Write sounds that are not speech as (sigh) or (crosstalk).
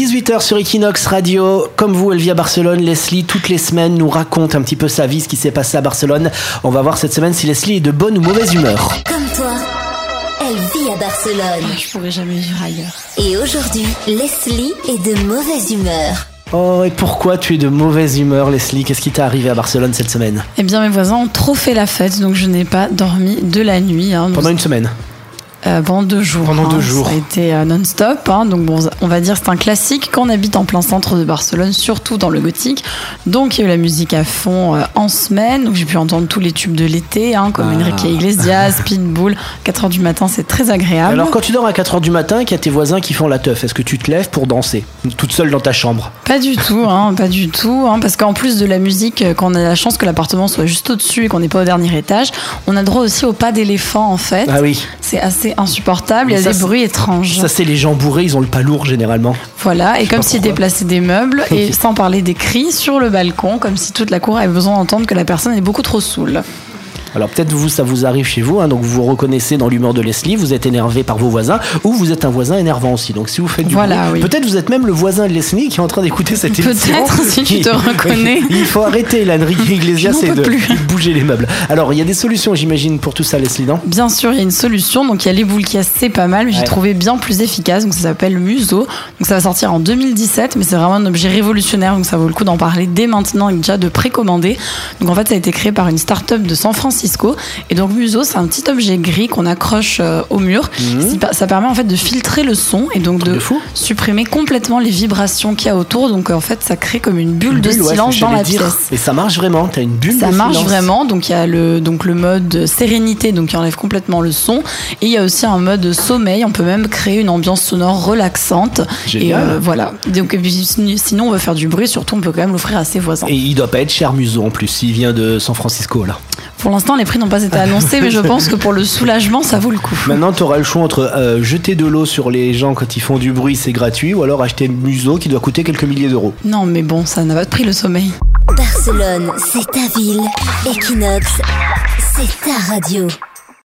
18h sur Equinox Radio. Comme vous, elle vit à Barcelone. Leslie, toutes les semaines, nous raconte un petit peu sa vie, ce qui s'est passé à Barcelone. On va voir cette semaine si Leslie est de bonne ou mauvaise humeur. Comme toi, elle vit à Barcelone. Je pourrais jamais vivre ailleurs. Et aujourd'hui, Leslie est de mauvaise humeur. Oh, et pourquoi tu es de mauvaise humeur, Leslie? Qu'est-ce qui t'est arrivé à Barcelone cette semaine? Eh bien, mes voisins ont trop fait la fête, donc je n'ai pas dormi de la nuit. hein. Pendant une semaine. Euh, pendant deux jours. Pendant hein. deux jours. Ça a été euh, non-stop. hein. donc bon, on va dire c'est un classique quand on habite en plein centre de Barcelone, surtout dans le gothique. Donc il y a eu la musique à fond euh, en semaine. Donc j'ai pu entendre tous les tubes de l'été, hein, comme Ah. Enrique Iglesias, (laughs) Pitbull. 4 heures du matin, c'est très agréable. Alors, quand tu dors à 4h du matin et qu'il y a tes voisins qui font la teuf, est-ce que tu te lèves pour danser Toute seule dans ta chambre? Pas du tout, (laughs) pas du tout, parce qu'en plus de la musique, quand on a la chance que l'appartement soit juste au-dessus et qu'on n'est pas au dernier étage, on a droit aussi au pas d'éléphant en fait. Ah oui. C'est assez insupportable, il y a ça, des bruits étranges. Ça, c'est les gens bourrés, ils ont le pas lourd généralement. Voilà, et comme s'ils déplaçaient des meubles, (laughs) et sans parler des cris sur le balcon, comme si toute la cour avait besoin d'entendre que la personne est beaucoup trop saoule. Alors peut-être vous, ça vous arrive chez vous, hein, donc vous vous reconnaissez dans l'humeur de Leslie, vous êtes énervé par vos voisins, ou vous êtes un voisin énervant aussi. Donc si vous faites du Voilà, bruit, oui. peut-être vous êtes même le voisin de Leslie qui est en train d'écouter cette Peut-être, émission. (laughs) si tu te (laughs) Il- reconnais. Il faut arrêter l'Henri Iglesias et de, de (laughs) bouger les meubles. Alors il y a des solutions, j'imagine, pour tout ça, Leslie, non? Bien sûr, il y a une solution. Donc, il y a les boules qui c'est pas mal, mais j'ai Ouais. trouvé bien plus efficace. Donc, ça s'appelle le Muso. Donc, ça va sortir en 2017, mais c'est vraiment un objet révolutionnaire. Donc, ça vaut le coup d'en parler dès maintenant et déjà de précommander. Donc, en fait, ça a été créé par une start-up de San Francisco. Et donc, Muso, c'est un petit objet gris qu'on accroche euh, au mur. Ça- Ça permet en fait de filtrer le son et donc de, supprimer complètement les vibrations qu'il y a autour. Donc, en fait, ça crée comme une bulle, Une de bulle, silence dans la dire. pièce. Et ça marche vraiment, t'as une bulle Ça de marche silence. vraiment. Donc il y a le donc le mode sérénité, donc qui enlève complètement le son, et il y a aussi un mode sommeil. On peut même créer une ambiance sonore relaxante. Génial. Et euh, voilà. Donc et puis, sinon on veut faire du bruit, surtout on peut quand même l'offrir à ses voisins. Et il doit pas être cher Muso en plus, s'il vient de San Francisco là. Pour l'instant les prix n'ont pas été annoncés, mais je (laughs) pense que pour le soulagement ça vaut le coup. Maintenant, tu auras le choix entre euh, jeter de l'eau sur les gens quand ils font du bruit, c'est gratuit, ou alors acheter Muso qui doit coûter quelques milliers d'euros. Non mais bon, ça n'a pas de prix le sommeil. Barcelone, c'est ta ville. Equinox, c'est ta radio.